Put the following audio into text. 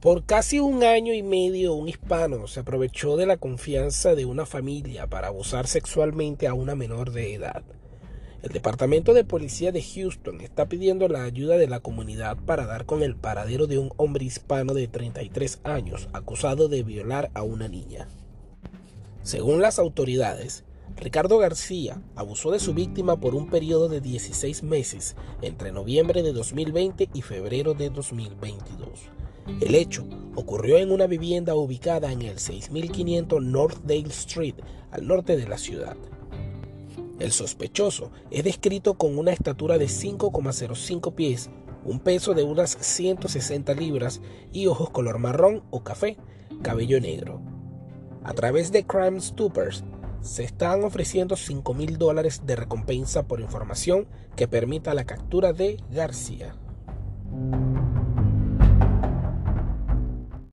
Por casi un año y medio, un hispano se aprovechó de la confianza de una familia para abusar sexualmente a una menor de edad. El Departamento de Policía de Houston está pidiendo la ayuda de la comunidad para dar con el paradero de un hombre hispano de 33 años acusado de violar a una niña. Según las autoridades, Ricardo García abusó de su víctima por un periodo de 16 meses entre noviembre de 2020 y febrero de 2022. El hecho ocurrió en una vivienda ubicada en el 6500 Northdale Street, al norte de la ciudad. El sospechoso es descrito con una estatura de 5,05 pies, un peso de unas 160 libras y ojos color marrón o café, cabello negro. A través de Crime Stoppers se están ofreciendo 5 mil dólares de recompensa por información que permita la captura de García.